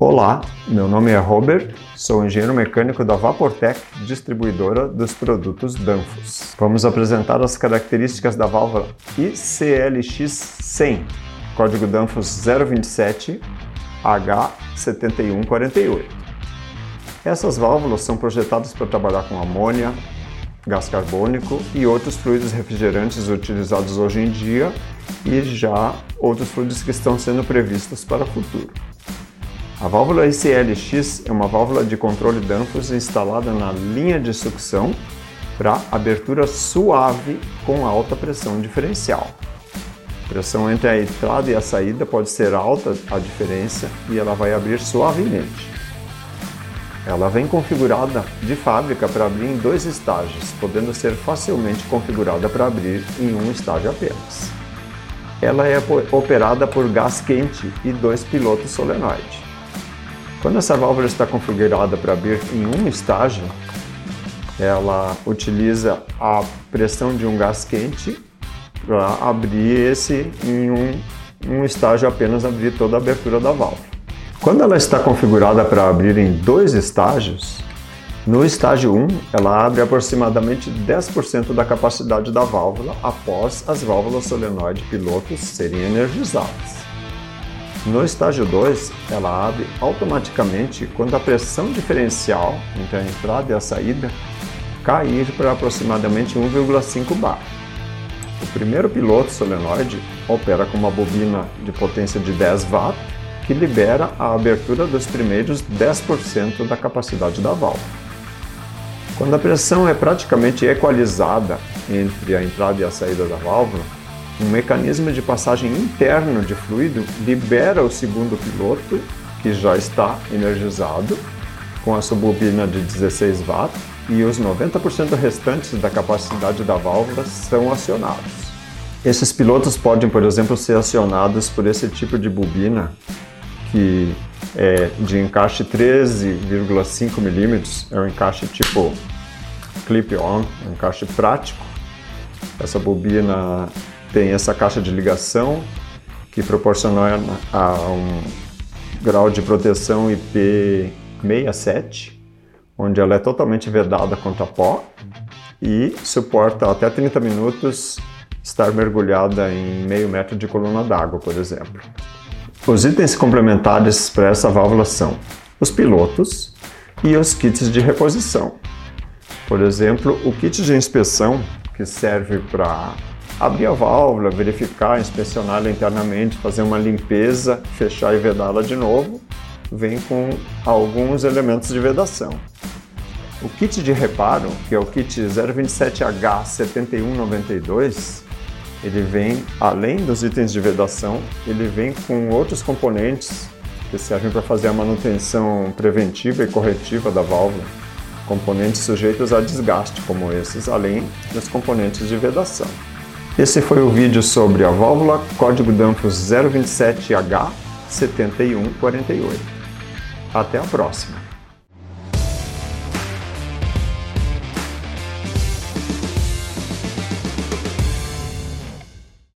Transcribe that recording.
Olá, meu nome é Robert, sou engenheiro mecânico da Vaportec, distribuidora dos produtos Danfoss. Vamos apresentar as características da válvula ICLX100, código Danfoss 027 H7148. Essas válvulas são projetadas para trabalhar com amônia, gás carbônico e outros fluidos refrigerantes utilizados hoje em dia e já outros fluidos que estão sendo previstos para o futuro. A válvula ICLX é uma válvula de controle Danfoss instalada na linha de sucção para abertura suave com alta pressão diferencial. A pressão entre a entrada e a saída pode ser alta a diferença e ela vai abrir suavemente. Ela vem configurada de fábrica para abrir em dois estágios, podendo ser facilmente configurada para abrir em um estágio apenas. Ela é operada por gás quente e dois pilotos solenoide. Quando essa válvula está configurada para abrir em um estágio, ela utiliza a pressão de um gás quente para abrir esse em um, um estágio apenas abrir toda a abertura da válvula. Quando ela está configurada para abrir em dois estágios, no estágio 1 ela abre aproximadamente 10% da capacidade da válvula após as válvulas solenoide pilotos serem energizadas. No estágio 2, ela abre automaticamente quando a pressão diferencial entre a entrada e a saída cair para aproximadamente 1,5 bar. O primeiro piloto solenoide opera com uma bobina de potência de 10 watt que libera a abertura dos primeiros 10% da capacidade da válvula. Quando a pressão é praticamente equalizada entre a entrada e a saída da válvula, um mecanismo de passagem interno de fluido libera o segundo piloto, que já está energizado, com a bobina de 16 watts, e os 90% restantes da capacidade da válvula são acionados. Esses pilotos podem, por exemplo, ser acionados por esse tipo de bobina, que é de encaixe 13,5 milímetros, é um encaixe tipo clip-on, um encaixe prático. Essa bobina tem essa caixa de ligação que proporciona a um grau de proteção IP67, onde ela é totalmente vedada contra pó e suporta até 30 minutos estar mergulhada em meio metro de coluna d'água, por exemplo. Os itens complementares para essa válvula são os pilotos e os kits de reposição. Por exemplo, o kit de inspeção, que serve para abrir a válvula, verificar, inspecioná-la internamente, fazer uma limpeza, fechar e vedá-la de novo, vem com alguns elementos de vedação. O kit de reparo, que é o kit 027H7192, ele vem, além dos itens de vedação, ele vem com outros componentes que servem para fazer a manutenção preventiva e corretiva da válvula. Componentes sujeitos a desgaste, como esses, além dos componentes de vedação. Esse foi o vídeo sobre a válvula código Danfoss 027H7148. Até a próxima!